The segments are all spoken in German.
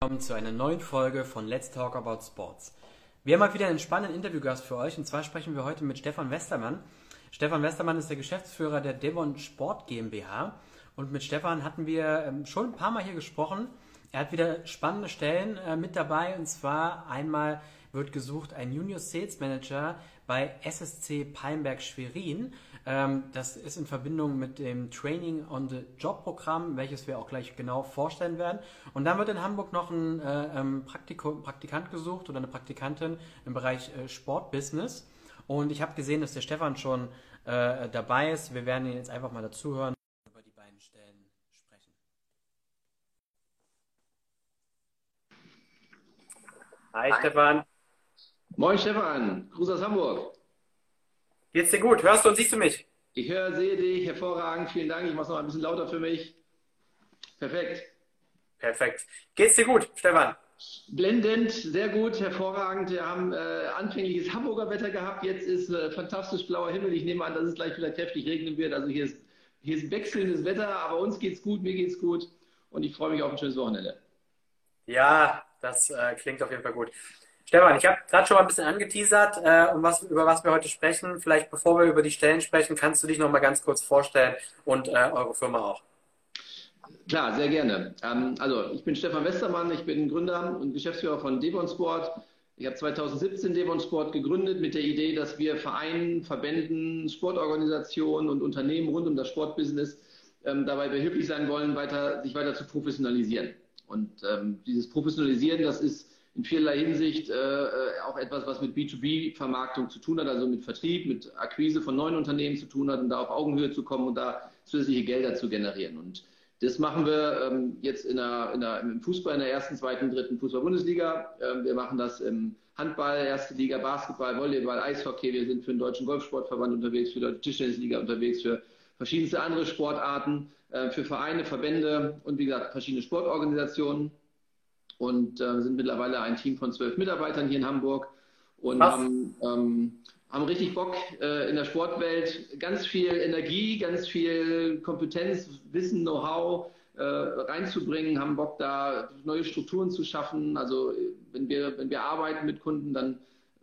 willkommen zu einer neuen Folge von Let's Talk About Sports. Wir haben mal wieder einen spannenden Interviewgast für euch und zwar sprechen wir heute mit Stefan Westermann. Stefan Westermann ist der Geschäftsführer der Devon Sport GmbH und mit Stefan hatten wir ähm, schon ein paar Mal hier gesprochen. Er hat wieder spannende Stellen äh, mit dabei und zwar einmal wird gesucht ein Junior Sales Manager bei SSC Palmberg Schwerin. Ähm, das ist in Verbindung mit dem Training on the Job Programm, welches wir auch gleich genau vorstellen werden. Und dann wird in Hamburg noch ein äh, ähm, Praktikant gesucht oder eine Praktikantin im Bereich äh, Sportbusiness. Und ich habe gesehen, dass der Stefan schon äh, dabei ist. Wir werden ihn jetzt einfach mal dazuhören über die beiden Stellen sprechen. Hi, Hi. Stefan. Moin Stefan, Gruß aus Hamburg. Geht's dir gut? Hörst du und siehst du mich? Ich höre, sehe dich, hervorragend, vielen Dank. Ich mache es noch ein bisschen lauter für mich. Perfekt. Perfekt. Geht's dir gut, Stefan? Blendend, sehr gut, hervorragend. Wir haben äh, anfängliches Hamburger Wetter gehabt. Jetzt ist äh, fantastisch blauer Himmel. Ich nehme an, dass es gleich wieder kräftig regnen wird. Also hier ist, hier ist wechselndes Wetter, aber uns geht's gut, mir geht's gut. Und ich freue mich auf ein schönes Wochenende. Ja, das äh, klingt auf jeden Fall gut. Stefan, ich habe gerade schon mal ein bisschen angeteasert, äh, um was, über was wir heute sprechen. Vielleicht bevor wir über die Stellen sprechen, kannst du dich noch mal ganz kurz vorstellen und äh, eure Firma auch. Klar, sehr gerne. Ähm, also ich bin Stefan Westermann, ich bin Gründer und Geschäftsführer von Devon Sport. Ich habe 2017 Devon Sport gegründet mit der Idee, dass wir Vereinen, Verbänden, Sportorganisationen und Unternehmen rund um das Sportbusiness ähm, dabei behilflich sein wollen, weiter, sich weiter zu professionalisieren. Und ähm, dieses Professionalisieren, das ist in vielerlei Hinsicht äh, äh auch etwas, was mit B2B-Vermarktung zu tun hat, also mit Vertrieb, mit Akquise von neuen Unternehmen zu tun hat und da auf Augenhöhe zu kommen und da zusätzliche Gelder zu generieren. Und das machen wir ähm, jetzt in der, in der, im Fußball in der ersten, zweiten, dritten Fußball-Bundesliga. Ähm, wir machen das im Handball, erste Liga, Basketball, Volleyball, Eishockey. Wir sind für den Deutschen Golfsportverband unterwegs, für die Tischtennisliga unterwegs, für verschiedenste andere Sportarten, äh, für Vereine, Verbände und wie gesagt verschiedene Sportorganisationen und äh, sind mittlerweile ein Team von zwölf Mitarbeitern hier in Hamburg und haben, ähm, haben richtig Bock äh, in der Sportwelt, ganz viel Energie, ganz viel Kompetenz, Wissen, Know-how äh, reinzubringen, haben Bock da neue Strukturen zu schaffen. Also wenn wir, wenn wir arbeiten mit Kunden, dann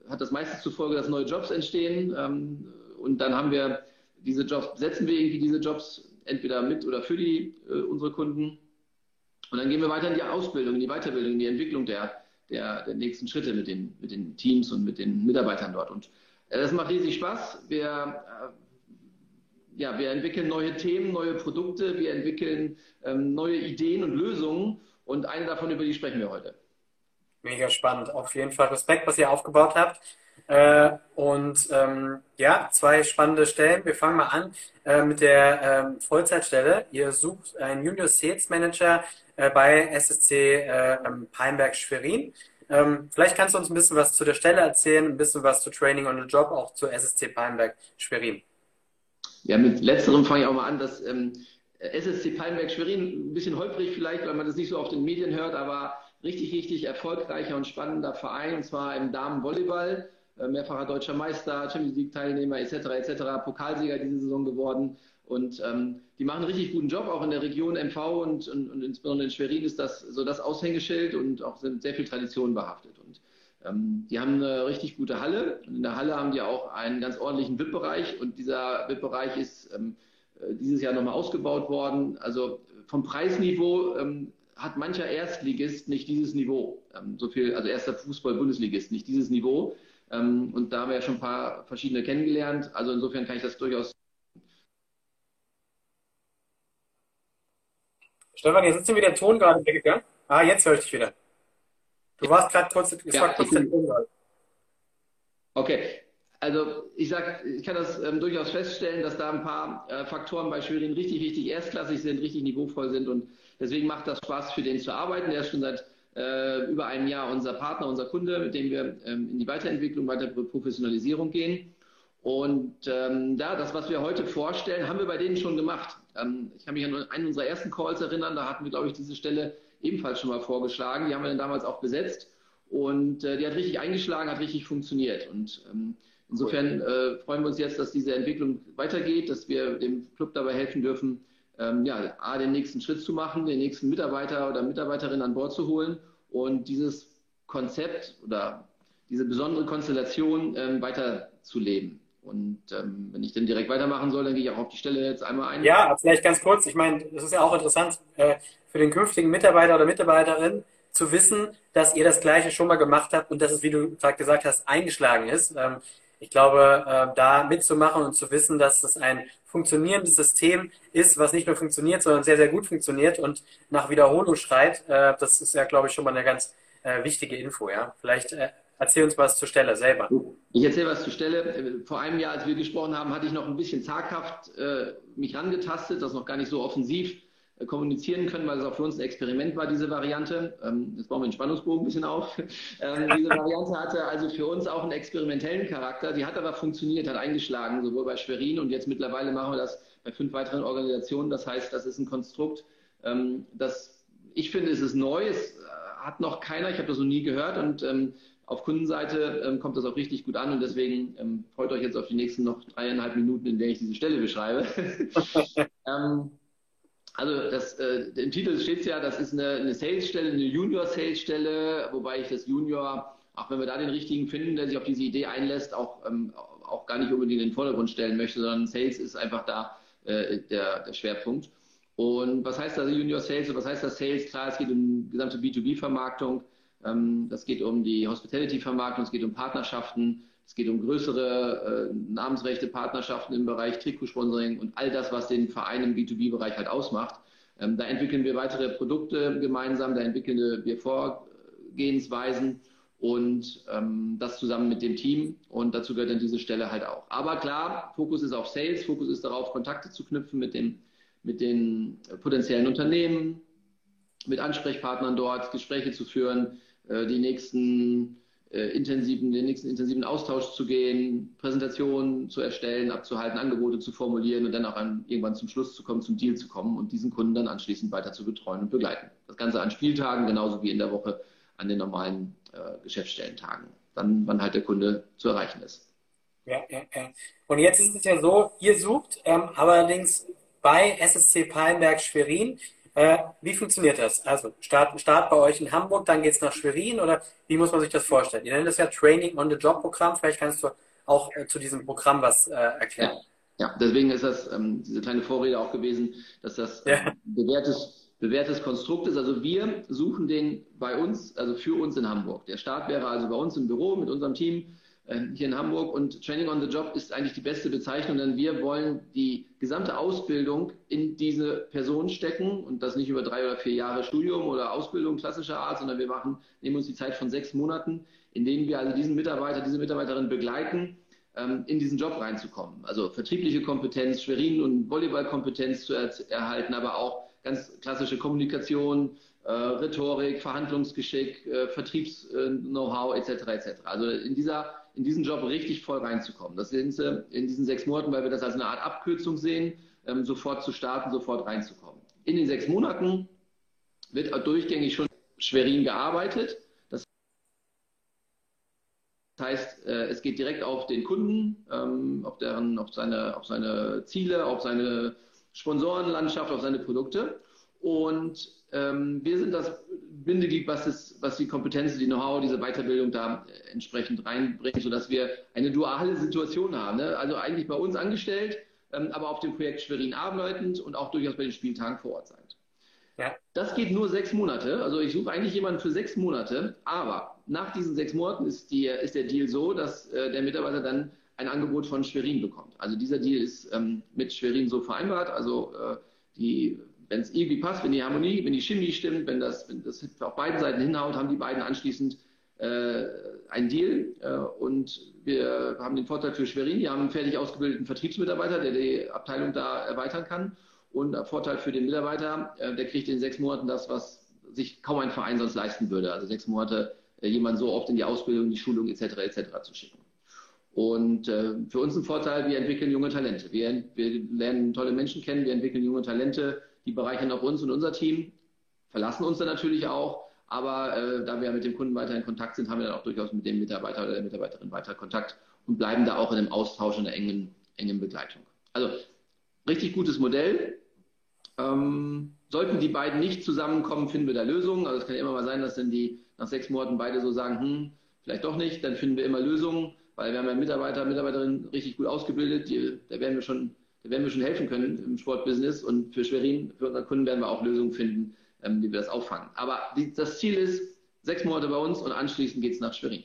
hat das meistens zur Folge, dass neue Jobs entstehen. Ähm, und dann haben wir diese Jobs, setzen wir irgendwie diese Jobs entweder mit oder für die, äh, unsere Kunden und dann gehen wir weiter in die Ausbildung, in die Weiterbildung, in die Entwicklung der, der, der nächsten Schritte mit den, mit den Teams und mit den Mitarbeitern dort. Und äh, das macht riesig Spaß. Wir, äh, ja, wir entwickeln neue Themen, neue Produkte, wir entwickeln ähm, neue Ideen und Lösungen. Und eine davon, über die sprechen wir heute. Mega spannend. Auf jeden Fall Respekt, was ihr aufgebaut habt. Äh, und ähm, ja, zwei spannende Stellen. Wir fangen mal an äh, mit der ähm, Vollzeitstelle. Ihr sucht einen Junior Sales Manager äh, bei SSC äh, Palmberg Schwerin. Ähm, vielleicht kannst du uns ein bisschen was zu der Stelle erzählen, ein bisschen was zu Training on the Job, auch zu SSC Palmberg Schwerin. Ja, mit letzterem fange ich auch mal an, dass ähm, SSC Palmberg Schwerin, ein bisschen holprig vielleicht, weil man das nicht so auf den Medien hört, aber richtig, richtig erfolgreicher und spannender Verein, und zwar im Damenvolleyball. Äh, mehrfacher deutscher Meister, Champions League Teilnehmer etc. etc. Pokalsieger diese Saison geworden und ähm, die machen einen richtig guten Job, auch in der Region MV und, und, und insbesondere in Schwerin ist das so das Aushängeschild und auch sind sehr viel Tradition behaftet. Und ähm, die haben eine richtig gute Halle und in der Halle haben die auch einen ganz ordentlichen VIP-Bereich und dieser VIP-Bereich ist ähm, äh, dieses Jahr nochmal ausgebaut worden. Also vom Preisniveau ähm, hat mancher Erstligist nicht dieses Niveau. Ähm, so viel, also erster Fußball-Bundesligist nicht dieses Niveau. Ähm, und da haben wir ja schon ein paar verschiedene kennengelernt. Also insofern kann ich das durchaus. Stefan, jetzt ist wieder der Ton gerade weggegangen. Ah, jetzt höre ich dich wieder. Du warst gerade kurz, es ja, war kurz der Ton gerade. Okay, also ich sag, ich kann das ähm, durchaus feststellen, dass da ein paar äh, Faktoren bei Schwerin richtig, richtig erstklassig sind, richtig niveauvoll sind und deswegen macht das Spaß, für den zu arbeiten. Der ist schon seit äh, über einem Jahr unser Partner, unser Kunde, mit dem wir ähm, in die Weiterentwicklung, weitere Professionalisierung gehen. Und ähm, ja, das, was wir heute vorstellen, haben wir bei denen schon gemacht. Ähm, ich kann mich an einen unserer ersten Calls erinnern, da hatten wir, glaube ich, diese Stelle ebenfalls schon mal vorgeschlagen. Die haben wir dann damals auch besetzt. Und äh, die hat richtig eingeschlagen, hat richtig funktioniert. Und ähm, insofern äh, freuen wir uns jetzt, dass diese Entwicklung weitergeht, dass wir dem Club dabei helfen dürfen, ähm, ja, A, den nächsten Schritt zu machen, den nächsten Mitarbeiter oder Mitarbeiterin an Bord zu holen und dieses Konzept oder diese besondere Konstellation ähm, weiterzuleben. Und ähm, wenn ich dann direkt weitermachen soll, dann gehe ich auch auf die Stelle jetzt einmal ein. Ja, vielleicht ganz kurz. Ich meine, das ist ja auch interessant äh, für den künftigen Mitarbeiter oder Mitarbeiterin zu wissen, dass ihr das Gleiche schon mal gemacht habt und dass es, wie du gerade gesagt hast, eingeschlagen ist. Ähm, ich glaube, äh, da mitzumachen und zu wissen, dass es ein funktionierendes System ist, was nicht nur funktioniert, sondern sehr, sehr gut funktioniert und nach Wiederholung schreit, äh, das ist ja, glaube ich, schon mal eine ganz äh, wichtige Info. Ja? Vielleicht äh, Erzähl uns was zur Stelle selber. Ich erzähle was zur Stelle. Vor einem Jahr, als wir gesprochen haben, hatte ich noch ein bisschen zaghaft mich rangetastet, das noch gar nicht so offensiv kommunizieren können, weil es auch für uns ein Experiment war, diese Variante. Ähm, jetzt bauen wir den Spannungsbogen ein bisschen auf. Ähm, diese Variante hatte also für uns auch einen experimentellen Charakter. Die hat aber funktioniert, hat eingeschlagen, sowohl bei Schwerin und jetzt mittlerweile machen wir das bei fünf weiteren Organisationen. Das heißt, das ist ein Konstrukt, ähm, das ich finde, es ist neu. Es äh, hat noch keiner, ich habe das noch nie gehört und auf Kundenseite kommt das auch richtig gut an und deswegen freut euch jetzt auf die nächsten noch dreieinhalb Minuten, in der ich diese Stelle beschreibe. also das, äh, im Titel steht es ja, das ist eine, eine Sales-Stelle, eine Junior-Sales-Stelle, wobei ich das Junior, auch wenn wir da den richtigen finden, der sich auf diese Idee einlässt, auch, ähm, auch gar nicht unbedingt in den Vordergrund stellen möchte, sondern Sales ist einfach da äh, der, der Schwerpunkt. Und was heißt also Junior Sales und was heißt das Sales? Klar, es geht um gesamte B2B-Vermarktung. Ähm, das geht um die Hospitality-Vermarktung, es geht um Partnerschaften, es geht um größere äh, Namensrechte, Partnerschaften im Bereich Trikotsponsoring und all das, was den Verein im B2B-Bereich halt ausmacht. Ähm, da entwickeln wir weitere Produkte gemeinsam, da entwickeln wir Vorgehensweisen und ähm, das zusammen mit dem Team und dazu gehört dann diese Stelle halt auch. Aber klar, Fokus ist auf Sales, Fokus ist darauf, Kontakte zu knüpfen mit, dem, mit den potenziellen Unternehmen, mit Ansprechpartnern dort, Gespräche zu führen, äh, die nächsten äh, intensiven, den nächsten intensiven Austausch zu gehen, Präsentationen zu erstellen, abzuhalten, Angebote zu formulieren und dann auch an, irgendwann zum Schluss zu kommen, zum Deal zu kommen und diesen Kunden dann anschließend weiter zu betreuen und begleiten. Das Ganze an Spieltagen, genauso wie in der Woche an den normalen äh, Geschäftsstellentagen, dann, wann halt der Kunde zu erreichen ist. Ja, ja, ja. Und jetzt ist es ja so, ihr sucht ähm, allerdings bei SSC Palmberg Schwerin äh, wie funktioniert das? Also Start, Start bei euch in Hamburg, dann geht es nach Schwerin oder wie muss man sich das vorstellen? Ihr nennt das ja Training on the Job Programm. Vielleicht kannst du auch äh, zu diesem Programm was äh, erklären. Ja. ja. deswegen ist das ähm, diese kleine Vorrede auch gewesen, dass das ähm, ja. bewährtes, bewährtes Konstrukt ist. Also wir suchen den bei uns, also für uns in Hamburg. Der Start wäre also bei uns im Büro mit unserem Team hier in Hamburg und Training on the Job ist eigentlich die beste Bezeichnung, denn wir wollen die gesamte Ausbildung in diese Person stecken und das nicht über drei oder vier Jahre Studium oder Ausbildung klassischer Art, sondern wir machen, nehmen uns die Zeit von sechs Monaten, in denen wir also diesen Mitarbeiter, diese Mitarbeiterin begleiten, ähm, in diesen Job reinzukommen. Also vertriebliche Kompetenz, Schwerin- und Volleyballkompetenz zu er erhalten, aber auch ganz klassische Kommunikation, äh, Rhetorik, Verhandlungsgeschick, äh, Vertriebs-Know-how etc. etc. Also in dieser in diesen Job richtig voll reinzukommen. Das sind sie in diesen sechs Monaten, weil wir das als eine Art Abkürzung sehen, ähm, sofort zu starten, sofort reinzukommen. In den sechs Monaten wird durchgängig schon Schwerin gearbeitet. Das heißt, äh, es geht direkt auf den Kunden, ähm, auf, deren, auf, seine, auf seine Ziele, auf seine Sponsorenlandschaft, auf seine Produkte. Und wir sind das Bindeglied, was, ist, was die Kompetenzen, die Know-how, diese Weiterbildung da äh, entsprechend reinbringt, sodass wir eine duale Situation haben. Ne? Also eigentlich bei uns angestellt, ähm, aber auf dem Projekt Schwerin arbeitend und auch durchaus bei den Spieltagen vor Ort sein. Ja. Das geht nur sechs Monate. Also ich suche eigentlich jemanden für sechs Monate, aber nach diesen sechs Monaten ist, die, ist der Deal so, dass äh, der Mitarbeiter dann ein Angebot von Schwerin bekommt. Also dieser Deal ist ähm, mit Schwerin so vereinbart. Also äh, die wenn es irgendwie passt, wenn die Harmonie, wenn die Chemie stimmt, wenn das, wenn das auf beiden Seiten hinhaut, haben die beiden anschließend äh, einen Deal. Äh, und wir haben den Vorteil für Schwerin, die haben einen fertig ausgebildeten Vertriebsmitarbeiter, der die Abteilung da erweitern kann. Und Vorteil für den Mitarbeiter, äh, der kriegt in sechs Monaten das, was sich kaum ein Verein sonst leisten würde. Also sechs Monate äh, jemanden so oft in die Ausbildung, die Schulung etc. etc. zu schicken. Und äh, für uns ein Vorteil, wir entwickeln junge Talente. Wir, wir lernen tolle Menschen kennen, wir entwickeln junge Talente, die bereichern auch uns und unser Team, verlassen uns dann natürlich auch. Aber äh, da wir mit dem Kunden weiter in Kontakt sind, haben wir dann auch durchaus mit dem Mitarbeiter oder der Mitarbeiterin weiter Kontakt und bleiben da auch in einem Austausch und einer engen, engen Begleitung. Also richtig gutes Modell. Ähm, sollten die beiden nicht zusammenkommen, finden wir da Lösungen. Also es kann ja immer mal sein, dass dann die nach sechs Monaten beide so sagen, hm, vielleicht doch nicht, dann finden wir immer Lösungen, weil wir haben ja Mitarbeiter, Mitarbeiterinnen richtig gut ausgebildet, die, da werden wir schon, werden wir schon helfen können im Sportbusiness und für Schwerin, für unsere Kunden werden wir auch Lösungen finden, ähm, wie wir das auffangen. Aber die, das Ziel ist, sechs Monate bei uns und anschließend geht es nach Schwerin.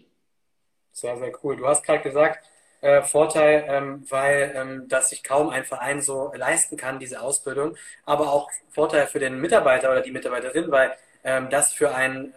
Sehr, sehr cool. Du hast gerade gesagt, äh, Vorteil, ähm, weil ähm, das sich kaum ein Verein so leisten kann, diese Ausbildung, aber auch Vorteil für den Mitarbeiter oder die Mitarbeiterin, weil ähm, das für einen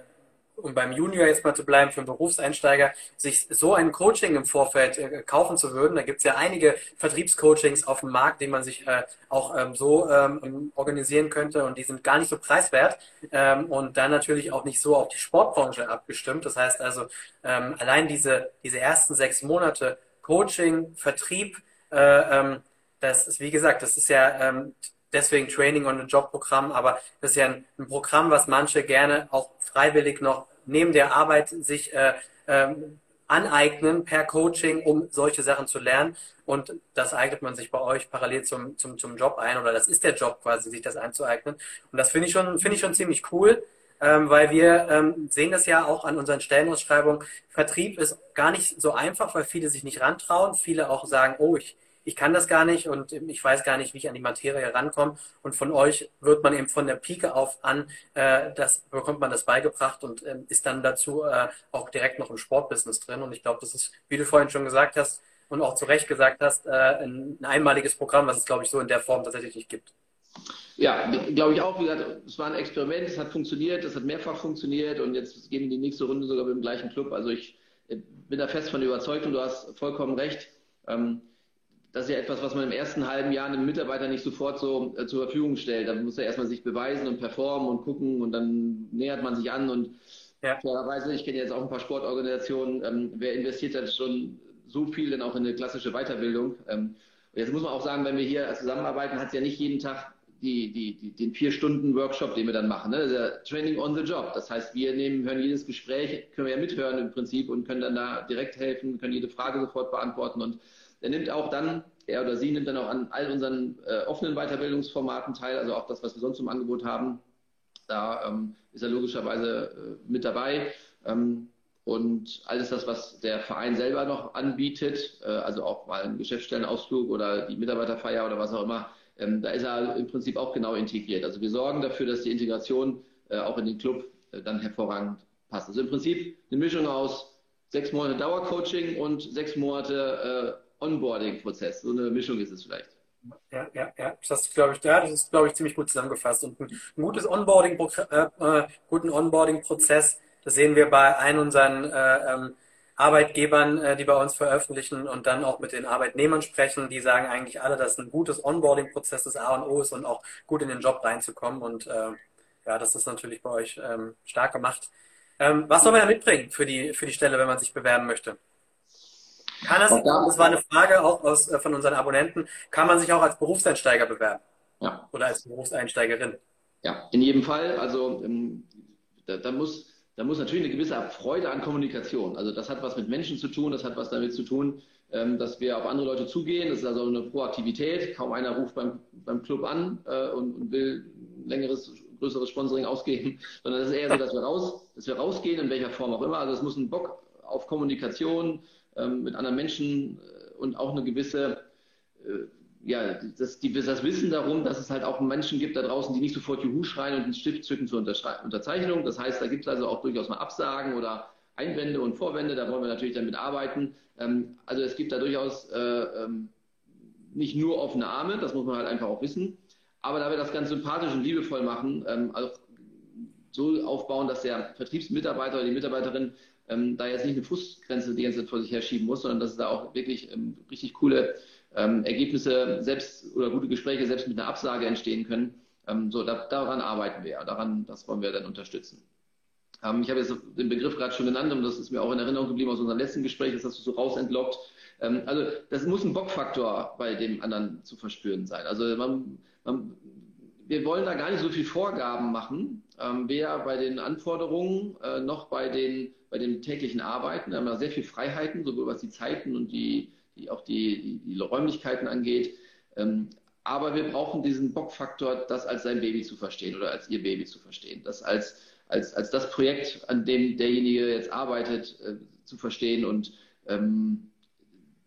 um beim Junior jetzt mal zu bleiben, für einen Berufseinsteiger, sich so ein Coaching im Vorfeld äh, kaufen zu würden. Da gibt es ja einige Vertriebscoachings auf dem Markt, die man sich äh, auch ähm, so ähm, organisieren könnte und die sind gar nicht so preiswert ähm, und dann natürlich auch nicht so auf die Sportbranche abgestimmt. Das heißt also, ähm, allein diese, diese ersten sechs Monate Coaching, Vertrieb, äh, ähm, das ist, wie gesagt, das ist ja ähm, deswegen Training on the Job Programm, aber das ist ja ein, ein, Programm, was manche gerne auch freiwillig noch neben der Arbeit sich äh, ähm, aneignen per Coaching, um solche Sachen zu lernen. Und das eignet man sich bei euch parallel zum, zum, zum Job ein, oder das ist der Job quasi, sich das einzueignen. Und das finde ich schon, finde ich schon ziemlich cool, ähm, weil wir ähm, sehen das ja auch an unseren Stellenausschreibungen. Vertrieb ist gar nicht so einfach, weil viele sich nicht rantrauen. Viele auch sagen, oh, ich, ich kann das gar nicht und ich weiß gar nicht, wie ich an die Materie rankomme. Und von euch wird man eben von der Pike auf an, äh, das bekommt man das beigebracht und äh, ist dann dazu äh, auch direkt noch im Sportbusiness drin. Und ich glaube, das ist, wie du vorhin schon gesagt hast und auch zu Recht gesagt hast, äh, ein, ein einmaliges Programm, was es, glaube ich, so in der Form tatsächlich nicht gibt. Ja, glaube ich auch. Wie gesagt, es war ein Experiment, es hat funktioniert, es hat mehrfach funktioniert und jetzt gehen die nächste Runde sogar mit dem gleichen Club. Also ich äh, bin da fest von überzeugt und du hast vollkommen recht. Ähm, das ist ja etwas, was man im ersten halben Jahr einem Mitarbeiter nicht sofort so äh, zur Verfügung stellt. Da muss er erstmal sich beweisen und performen und gucken und dann nähert man sich an und ja. fairerweise, ich kenne jetzt auch ein paar Sportorganisationen, ähm, wer investiert dann schon so viel denn auch in eine klassische Weiterbildung? Ähm, jetzt muss man auch sagen, wenn wir hier zusammenarbeiten, hat es ja nicht jeden Tag die, die, die, den vier Stunden Workshop, den wir dann machen. Ne? Der Training on the Job. Das heißt, wir nehmen, hören jedes Gespräch, können wir ja mithören im Prinzip und können dann da direkt helfen, können jede Frage sofort beantworten und er nimmt auch dann, er oder sie nimmt dann auch an all unseren äh, offenen Weiterbildungsformaten teil, also auch das, was wir sonst im Angebot haben. Da ähm, ist er logischerweise äh, mit dabei. Ähm, und alles das, was der Verein selber noch anbietet, äh, also auch mal einen Geschäftsstellenausflug oder die Mitarbeiterfeier oder was auch immer, ähm, da ist er im Prinzip auch genau integriert. Also wir sorgen dafür, dass die Integration äh, auch in den Club äh, dann hervorragend passt. Also im Prinzip eine Mischung aus sechs Monate Dauercoaching und sechs Monate äh, Onboarding-Prozess. So eine Mischung ist es vielleicht. Ja, ja, ja. Das glaube ich, ja, das ist, glaube ich, ziemlich gut zusammengefasst. Und ein, ein gutes Onboarding, äh, äh, guten Onboarding-Prozess, das sehen wir bei allen unseren äh, ähm, Arbeitgebern, äh, die bei uns veröffentlichen und dann auch mit den Arbeitnehmern sprechen. Die sagen eigentlich alle, dass ein gutes Onboarding-Prozess das A und O ist und auch gut in den Job reinzukommen. Und äh, ja, das ist natürlich bei euch ähm, stark gemacht. Ähm, was soll man da mitbringen für die, für die Stelle, wenn man sich bewerben möchte? Kann das, das war eine Frage auch aus, äh, von unseren Abonnenten, kann man sich auch als Berufseinsteiger bewerben? Ja. Oder als Berufseinsteigerin? Ja, in jedem Fall. Also ähm, da, da, muss, da muss natürlich eine gewisse Freude an Kommunikation. Also das hat was mit Menschen zu tun, das hat was damit zu tun, ähm, dass wir auf andere Leute zugehen. Das ist also eine Proaktivität. Kaum einer ruft beim, beim Club an äh, und, und will längeres größeres Sponsoring ausgeben, sondern es ist eher so, dass wir raus, dass wir rausgehen, in welcher Form auch immer. Also es muss ein Bock auf Kommunikation, ähm, mit anderen Menschen äh, und auch eine gewisse, äh, ja, das, die, das Wissen darum, dass es halt auch Menschen gibt da draußen, die nicht sofort Juhu schreien und einen Stift zücken zur Unterzeichnung. Das heißt, da gibt es also auch durchaus mal Absagen oder Einwände und Vorwände, da wollen wir natürlich damit arbeiten. Ähm, also es gibt da durchaus äh, ähm, nicht nur offene Arme, das muss man halt einfach auch wissen. Aber da wir das ganz sympathisch und liebevoll machen, ähm, also so aufbauen, dass der Vertriebsmitarbeiter oder die Mitarbeiterin ähm, da jetzt nicht eine Fußgrenze die ganze Zeit vor sich herschieben muss, sondern dass es da auch wirklich ähm, richtig coole ähm, Ergebnisse selbst oder gute Gespräche selbst mit einer Absage entstehen können. Ähm, so, da, daran arbeiten wir ja, daran, das wollen wir dann unterstützen. Ähm, ich habe jetzt den Begriff gerade schon genannt und das ist mir auch in Erinnerung geblieben aus unserem letzten Gespräch, das hast du so rausentlockt. Ähm, also das muss ein Bockfaktor bei dem anderen zu verspüren sein. Also man, man wir wollen da gar nicht so viel Vorgaben machen, ähm, weder bei den Anforderungen äh, noch bei den, bei den täglichen Arbeiten. Wir haben da sehr viel Freiheiten, sowohl was die Zeiten und die, die auch die, die, die Räumlichkeiten angeht. Ähm, aber wir brauchen diesen Bockfaktor, das als sein Baby zu verstehen oder als ihr Baby zu verstehen, das als, als, als das Projekt, an dem derjenige jetzt arbeitet, äh, zu verstehen und ähm,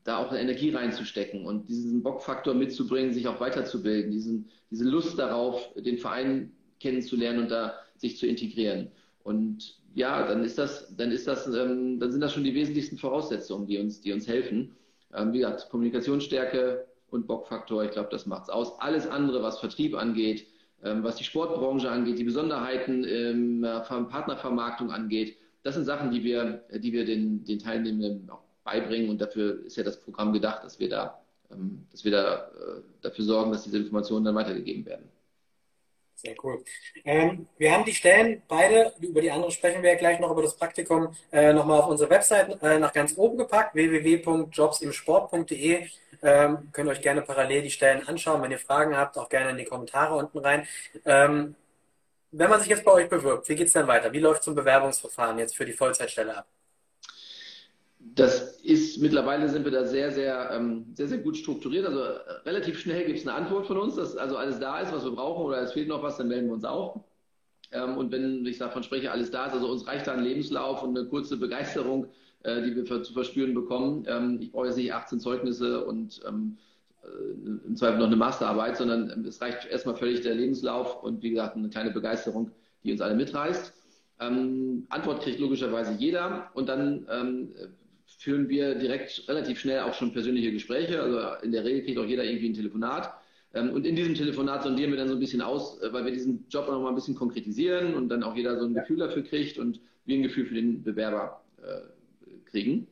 da auch Energie reinzustecken und diesen Bockfaktor mitzubringen, sich auch weiterzubilden, diesen, diese Lust darauf, den Verein kennenzulernen und da sich zu integrieren. Und ja, dann ist das, dann ist das, ähm, dann sind das schon die wesentlichsten Voraussetzungen, die uns, die uns helfen. Ähm, wie gesagt, Kommunikationsstärke und Bockfaktor, ich glaube, das macht's aus. Alles andere, was Vertrieb angeht, ähm, was die Sportbranche angeht, die Besonderheiten ähm, Partnervermarktung angeht, das sind Sachen, die wir, die wir den, den Teilnehmenden auch beibringen und dafür ist ja das Programm gedacht, dass wir da, ähm, dass wir da äh, dafür sorgen, dass diese Informationen dann weitergegeben werden. Sehr cool. Ähm, wir haben die Stellen beide, über die andere sprechen wir ja gleich noch, über das Praktikum, äh, nochmal auf unsere Website äh, nach ganz oben gepackt, www.jobsimsport.de. Ähm, könnt euch gerne parallel die Stellen anschauen. Wenn ihr Fragen habt, auch gerne in die Kommentare unten rein. Ähm, wenn man sich jetzt bei euch bewirbt, wie geht es dann weiter? Wie läuft so ein Bewerbungsverfahren jetzt für die Vollzeitstelle ab? Das ist mittlerweile sind wir da sehr, sehr, ähm, sehr, sehr gut strukturiert. Also äh, relativ schnell gibt es eine Antwort von uns, dass also alles da ist, was wir brauchen oder es fehlt noch was, dann melden wir uns auch. Ähm, und wenn ich davon spreche, alles da ist, also uns reicht da ein Lebenslauf und eine kurze Begeisterung, äh, die wir für, zu verspüren bekommen. Ähm, ich brauche jetzt nicht 18 Zeugnisse und ähm, äh, im Zweifel noch eine Masterarbeit, sondern ähm, es reicht erstmal völlig der Lebenslauf und wie gesagt eine kleine Begeisterung, die uns alle mitreißt. Ähm, Antwort kriegt logischerweise jeder und dann ähm, führen wir direkt relativ schnell auch schon persönliche Gespräche. Also in der Regel kriegt auch jeder irgendwie ein Telefonat. Ähm, und in diesem Telefonat sondieren wir dann so ein bisschen aus, äh, weil wir diesen Job noch mal ein bisschen konkretisieren und dann auch jeder so ein Gefühl dafür kriegt und wir ein Gefühl für den Bewerber äh, kriegen.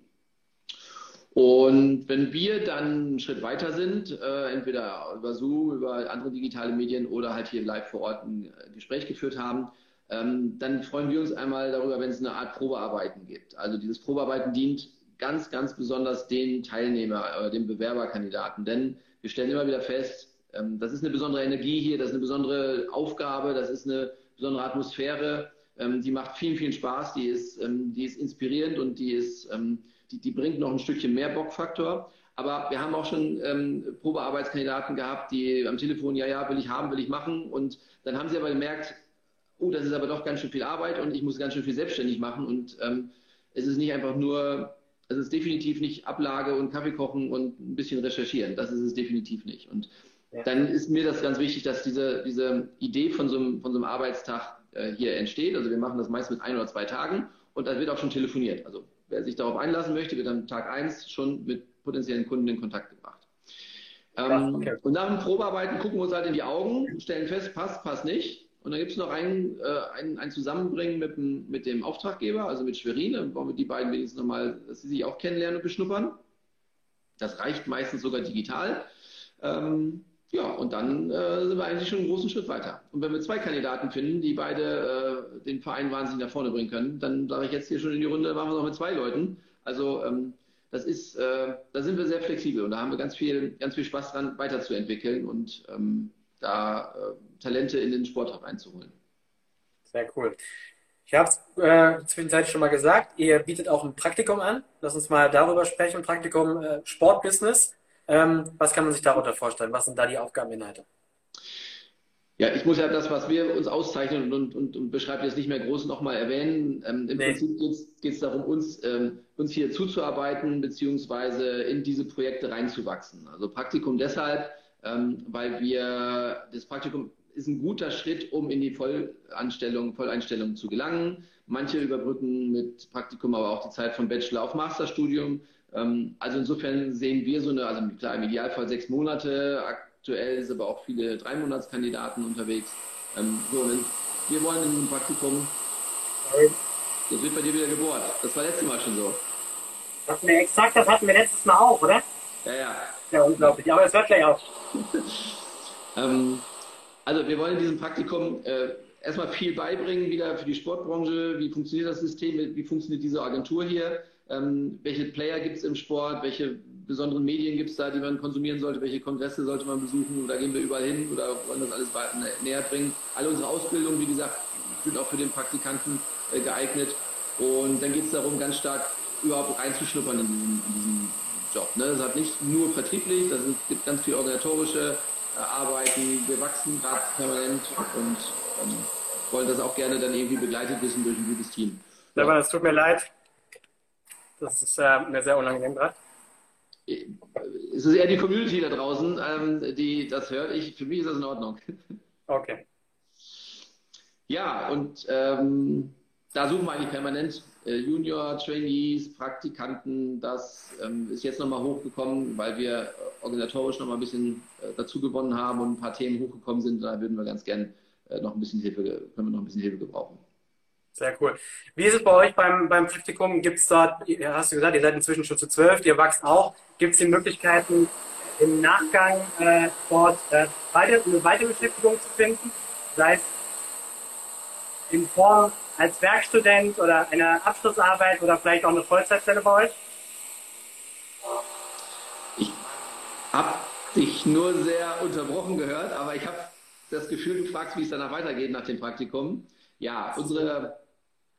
Und wenn wir dann einen Schritt weiter sind, äh, entweder über Zoom, über andere digitale Medien oder halt hier live vor Ort ein Gespräch geführt haben, ähm, dann freuen wir uns einmal darüber, wenn es eine Art Probearbeiten gibt. Also dieses Probearbeiten dient ganz, ganz besonders den Teilnehmer, äh, den Bewerberkandidaten. Denn wir stellen immer wieder fest, ähm, das ist eine besondere Energie hier, das ist eine besondere Aufgabe, das ist eine besondere Atmosphäre. Ähm, die macht vielen, vielen Spaß, die ist, ähm, die ist inspirierend und die, ist, ähm, die, die bringt noch ein Stückchen mehr Bockfaktor. Aber wir haben auch schon ähm, Probearbeitskandidaten gehabt, die am Telefon, ja, ja, will ich haben, will ich machen. Und dann haben sie aber gemerkt, oh, das ist aber doch ganz schön viel Arbeit und ich muss ganz schön viel selbstständig machen. Und ähm, es ist nicht einfach nur es ist definitiv nicht Ablage und Kaffee kochen und ein bisschen recherchieren. Das ist es definitiv nicht. Und ja. dann ist mir das ganz wichtig, dass diese, diese Idee von so einem, von so einem Arbeitstag äh, hier entsteht. Also wir machen das meist mit ein oder zwei Tagen und dann wird auch schon telefoniert. Also wer sich darauf einlassen möchte, wird am Tag eins schon mit potenziellen Kunden in Kontakt gebracht. Ähm, okay. Und nach dem Probearbeiten gucken wir uns halt in die Augen, stellen fest, passt, passt nicht. Und dann gibt es noch ein, äh, ein, ein Zusammenbringen mit dem, mit dem Auftraggeber, also mit Schwerin. Dann wollen wir die beiden wenigstens nochmal, dass sie sich auch kennenlernen und beschnuppern. Das reicht meistens sogar digital. Ähm, ja, und dann äh, sind wir eigentlich schon einen großen Schritt weiter. Und wenn wir zwei Kandidaten finden, die beide äh, den Verein wahnsinnig nach vorne bringen können, dann sage ich jetzt hier schon in die Runde, machen wir noch mit zwei Leuten. Also ähm, das ist, äh, da sind wir sehr flexibel und da haben wir ganz viel, ganz viel Spaß dran, weiterzuentwickeln und ähm, da äh, Talente in den Sport reinzuholen. Sehr cool. Ich habe es äh, zwischenzeitlich schon mal gesagt, ihr bietet auch ein Praktikum an. Lass uns mal darüber sprechen. Praktikum äh, Sportbusiness. Ähm, was kann man sich darunter vorstellen? Was sind da die Aufgabeninhalte? Ja, ich muss ja das, was wir uns auszeichnen und, und, und beschreibt jetzt nicht mehr groß nochmal erwähnen. Ähm, Im nee. Prinzip geht es darum, uns, ähm, uns hier zuzuarbeiten, beziehungsweise in diese Projekte reinzuwachsen. Also Praktikum deshalb, ähm, weil wir, das Praktikum ist ein guter Schritt, um in die Vollanstellung, Volleinstellung zu gelangen. Manche überbrücken mit Praktikum aber auch die Zeit vom Bachelor auf Masterstudium. Ähm, also insofern sehen wir so eine, also klar, im Idealfall sechs Monate. Aktuell ist aber auch viele Drei-Monats-Kandidaten unterwegs. Ähm, so, wir wollen in diesem Praktikum, das wird bei dir wieder gebohrt. Das war letztes Mal schon so. Das hatten wir exakt, das hatten wir letztes Mal auch, oder? Ja, ja. Ja, unglaublich. Aber es hört gleich auf. ähm, also wir wollen in diesem Praktikum äh, erstmal viel beibringen, wieder für die Sportbranche. Wie funktioniert das System? Wie funktioniert diese Agentur hier? Ähm, welche Player gibt es im Sport? Welche besonderen Medien gibt es da, die man konsumieren sollte? Welche Kongresse sollte man besuchen? Oder gehen wir überall hin? Oder wollen das alles näher bringen? Alle unsere Ausbildungen, wie gesagt, sind auch für den Praktikanten äh, geeignet. Und dann geht es darum, ganz stark überhaupt reinzuschnuppern in diesen, in diesen Job. Ne? Das hat nicht nur vertrieblich, das gibt ganz viel organisatorische arbeiten. Wir wachsen gerade permanent und ähm, wollen das auch gerne dann irgendwie begleitet wissen durch ein gutes Team. Stefan, es tut mir leid. Das ist äh, mir sehr unangenehm gerade. Es ist eher die Community da draußen, ähm, die das hört. Ich, für mich ist das in Ordnung. Okay. Ja, und ähm, da suchen wir eigentlich permanent äh, Junior, Trainees, Praktikanten. Das ähm, ist jetzt nochmal hochgekommen, weil wir organisatorisch nochmal ein bisschen äh, dazu gewonnen haben und ein paar Themen hochgekommen sind. Da würden wir ganz gern äh, noch ein bisschen Hilfe, können wir noch ein bisschen Hilfe gebrauchen. Sehr cool. Wie ist es bei euch beim, beim Praktikum? Gibt es dort, hast du gesagt, ihr seid inzwischen schon zu zwölf, ihr wächst auch. Gibt es die Möglichkeiten, im Nachgang äh, dort äh, weiter, eine weitere Beschäftigung zu finden? Sei es in Form als Werkstudent oder einer Abschlussarbeit oder vielleicht auch eine Vollzeitstelle bei euch? Habe dich nur sehr unterbrochen gehört, aber ich habe das Gefühl, du fragst, wie es danach weitergeht nach dem Praktikum. Ja, unsere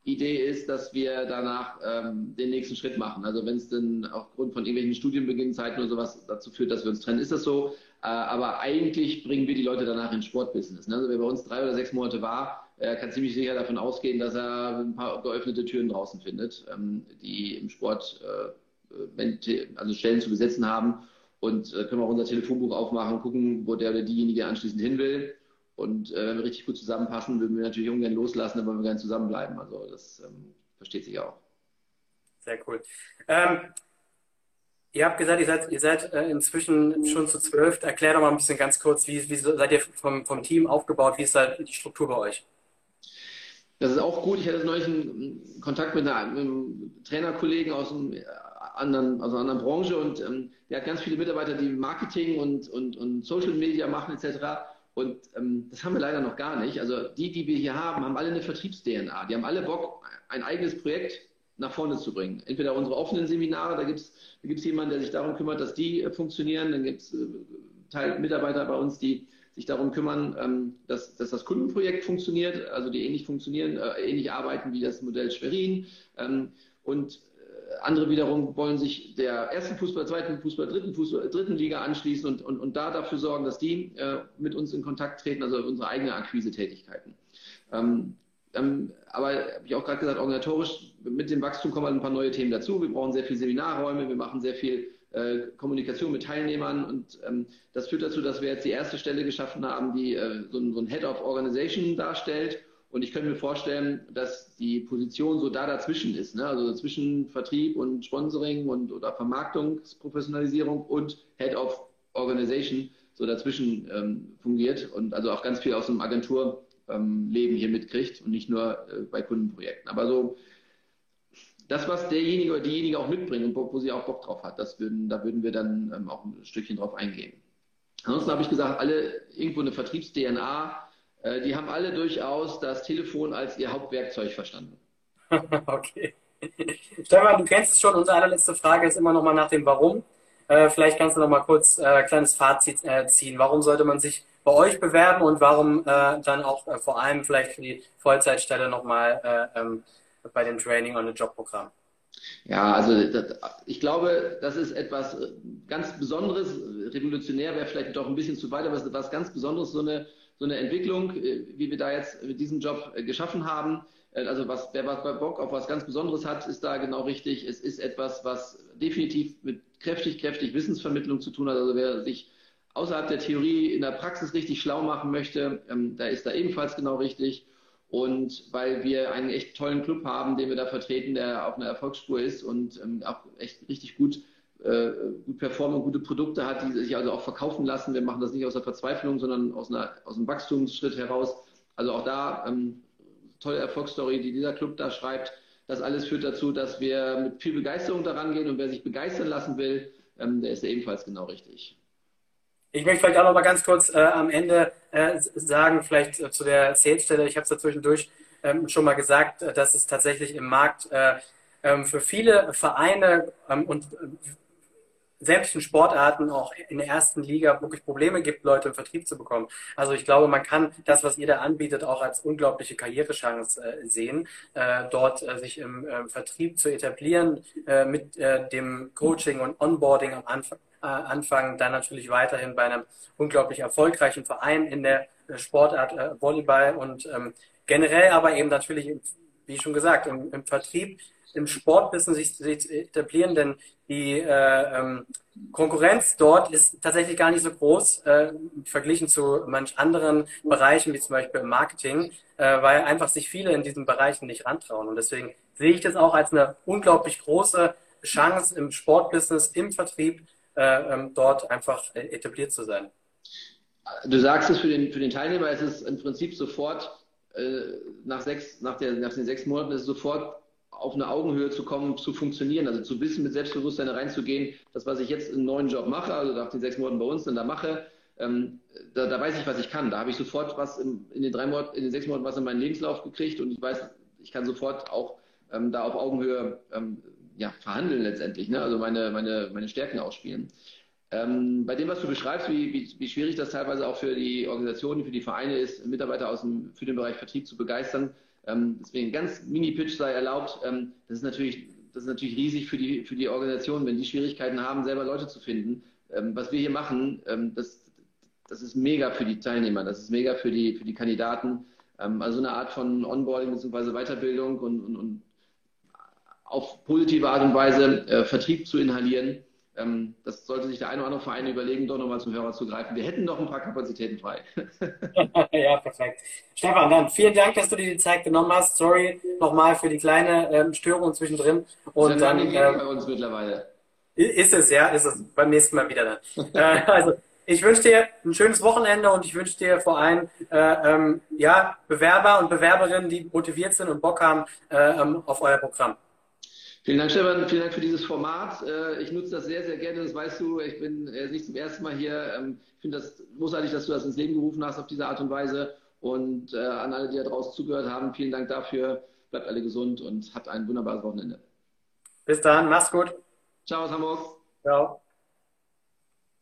Idee ist, dass wir danach ähm, den nächsten Schritt machen. Also wenn es dann aufgrund von irgendwelchen Studienbeginnzeiten oder sowas dazu führt, dass wir uns trennen, ist das so. Äh, aber eigentlich bringen wir die Leute danach ins Sportbusiness. Ne? Also wer bei uns drei oder sechs Monate war, äh, kann ziemlich sicher davon ausgehen, dass er ein paar geöffnete Türen draußen findet, ähm, die im Sport äh, also Stellen zu besetzen haben. Und äh, können wir auch unser Telefonbuch aufmachen, gucken, wo der oder diejenige anschließend hin will. Und äh, wenn wir richtig gut zusammenpassen, würden wir natürlich ungern loslassen, wollen wir gerne zusammenbleiben. Also das ähm, versteht sich auch. Sehr cool. Ähm, ihr habt gesagt, ihr seid, ihr seid äh, inzwischen schon zu zwölf. Erklär doch mal ein bisschen ganz kurz, wie, wie seid ihr vom, vom Team aufgebaut? Wie ist da die Struktur bei euch? Das ist auch gut. Ich hatte neulich einen Kontakt mit, einem Trainerkollegen aus, einem anderen, einer anderen Branche und ähm, der hat ganz viele Mitarbeiter, die Marketing und, und, und Social Media machen etc. Und ähm, das haben wir leider noch gar nicht. Also die, die wir hier haben, haben alle eine Vertriebs-DNA. Die haben alle Bock, ein eigenes Projekt nach vorne zu bringen. Entweder unsere offenen Seminare, da gibt es da gibt's jemanden, der sich darum kümmert, dass die äh, funktionieren. Dann gibt es äh, Mitarbeiter bei uns, die sich darum kümmern, ähm, dass, dass das Kundenprojekt funktioniert, also die ähnlich funktionieren, äh, ähnlich arbeiten wie das Modell Schwerin. Ähm, und andere wiederum wollen sich der ersten Fußball, zweiten Fußball, dritten Fußball, dritten Liga anschließen und, und, und da dafür sorgen, dass die äh, mit uns in Kontakt treten, also unsere eigene Akquise-Tätigkeiten. Ähm, ähm, aber habe ich auch gerade gesagt, organisatorisch mit dem Wachstum kommen halt ein paar neue Themen dazu. Wir brauchen sehr viel Seminarräume, wir machen sehr viel äh, Kommunikation mit Teilnehmern und ähm, das führt dazu, dass wir jetzt die erste Stelle geschaffen haben, die äh, so, ein, so ein Head of Organization darstellt und ich könnte mir vorstellen, dass die Position so da dazwischen ist, ne? also zwischen Vertrieb und Sponsoring und oder Vermarktungsprofessionalisierung und Head of Organization so dazwischen ähm, fungiert und also auch ganz viel aus dem Agenturleben ähm, hier mitkriegt und nicht nur äh, bei Kundenprojekten. Aber so das, was derjenige oder diejenige auch mitbringt und wo, sie auch Bock drauf hat, das würden, da würden wir dann ähm, auch ein Stückchen drauf eingehen. Ansonsten habe ich gesagt, alle irgendwo eine Vertriebs-DNA äh, die haben alle durchaus das Telefon als ihr Hauptwerkzeug verstanden. okay. Stefan, du kennst es schon. Unsere allerletzte Frage ist immer noch mal nach dem Warum. Äh, vielleicht kannst du noch mal kurz äh, ein kleines Fazit äh, ziehen. Warum sollte man sich bei euch bewerben und warum dann auch vor allem vielleicht für die Vollzeitstelle noch mal ähm, bei dem Training und dem Jobprogramm? Ja, also das, ich glaube, das ist etwas ganz Besonderes. Revolutionär wäre vielleicht doch ein bisschen zu weit, aber es ist etwas ganz Besonderes, so eine so eine Entwicklung, äh, wie wir da jetzt mit diesem Job äh, geschaffen haben. Äh, also was, wer was Bock auf was ganz Besonderes hat, ist da genau richtig. Es ist etwas, was definitiv mit kräftig, kräftig Wissensvermittlung zu tun hat. Also wer sich außerhalb der Theorie in der Praxis richtig schlau machen möchte, ähm, da ist da ebenfalls genau richtig. Und weil wir einen echt tollen Club haben, den wir da vertreten, der auf einer Erfolgsspur ist und ähm, auch echt richtig gut äh, gut performen, gute Produkte hat, die sich also auch verkaufen lassen. Wir machen das nicht aus der Verzweiflung, sondern aus, einer, aus einem Wachstumsschritt heraus. Also auch da ähm, tolle Erfolgsstory, die dieser Club da schreibt. Das alles führt dazu, dass wir mit viel Begeisterung daran gehen und wer sich begeistern lassen will, ähm, der ist ja ebenfalls genau richtig. Ich möchte vielleicht auch noch mal ganz kurz äh, am Ende äh, sagen, vielleicht äh, zu der Sales-Stelle, ich habe es da zwischendurch ähm, schon mal gesagt, äh, dass es tatsächlich im Markt äh, ähm, für viele Vereine ähm, und sämtlichen Sportarten auch in der ersten Liga wirklich Probleme gibt, Leute im Vertrieb zu bekommen. Also ich glaube, man kann das, was ihr da anbietet, auch als unglaubliche Karrierechance äh, sehen, äh, dort äh, sich im äh, Vertrieb zu etablieren, äh, mit äh, dem Coaching und Onboarding am Anfang anfangen, dann natürlich weiterhin bei einem unglaublich erfolgreichen Verein in der Sportart äh, Volleyball und ähm, generell aber eben natürlich, wie schon gesagt, im, im Vertrieb, im Sportbusiness sich, sich etablieren, denn die äh, ähm, Konkurrenz dort ist tatsächlich gar nicht so groß äh, verglichen zu manch anderen Bereichen, wie zum Beispiel im Marketing, äh, weil einfach sich viele in diesen Bereichen nicht rantrauen. Und deswegen sehe ich das auch als eine unglaublich große Chance im Sportbusiness, im Vertrieb, äh, ähm, dort einfach etabliert zu sein. Du sagst es für den, für den Teilnehmer, ist es im Prinzip sofort, äh, nach, sechs, nach, der, nach den sechs Monaten ist es sofort auf eine Augenhöhe zu kommen, zu funktionieren, also zu wissen, mit Selbstbewusstsein reinzugehen, das, was ich jetzt im neuen Job mache, also nach den sechs Monaten bei uns dann da mache, ähm, da, da, weiß ich, was ich kann. Da habe ich sofort was in, in, den drei Monaten, in den sechs Monaten was in meinen Lebenslauf gekriegt und ich weiß, ich kann sofort auch ähm, da auf Augenhöhe ähm, ja, verhandeln letztendlich, ne? also meine, meine, meine Stärken ausspielen. Ähm, bei dem, was du beschreibst, wie, wie, wie, schwierig das teilweise auch für die Organisationen, für die Vereine ist, Mitarbeiter aus dem, für den Bereich Vertrieb zu begeistern, ähm, deswegen ganz Mini-Pitch sei erlaubt. Ähm, das ist natürlich, das ist natürlich riesig für die, für die Organisation, wenn die Schwierigkeiten haben, selber Leute zu finden. Ähm, was wir hier machen, ähm, das, das ist mega für die Teilnehmer, das ist mega für die, für die Kandidaten. Ähm, also eine Art von Onboarding bzw. Weiterbildung und, und, und auf positive Art und Weise äh, Vertrieb zu inhalieren. Ähm, das sollte sich der eine oder andere Verein überlegen, doch nochmal zum Hörer zu greifen. Wir hätten noch ein paar Kapazitäten frei. ja, perfekt. Stefan, dann vielen Dank, dass du dir die Zeit genommen hast. Sorry nochmal für die kleine ähm, Störung zwischendrin. Und dann ähm, bei uns mittlerweile. Ist es, ja, ist es. Beim nächsten Mal wieder dann. äh, also, ich wünsche dir ein schönes Wochenende und ich wünsche dir vor allem äh, ähm, ja, Bewerber und Bewerberinnen, die motiviert sind und Bock haben äh, ähm, auf euer Programm. Vielen Dank, Stefan. Vielen Dank für dieses Format. Äh, ich nutze das sehr, sehr gerne. Das weißt du. Ich bin nicht zum ersten Mal hier. Ähm, ich finde das großartig, dass du das ins Leben gerufen hast auf diese Art und Weise. Und äh, an alle, die da draußen zugehört haben, vielen Dank dafür. Bleibt alle gesund und habt ein wunderbares Wochenende. Bis dann. Mach's gut. Ciao aus Hamburg. Ciao.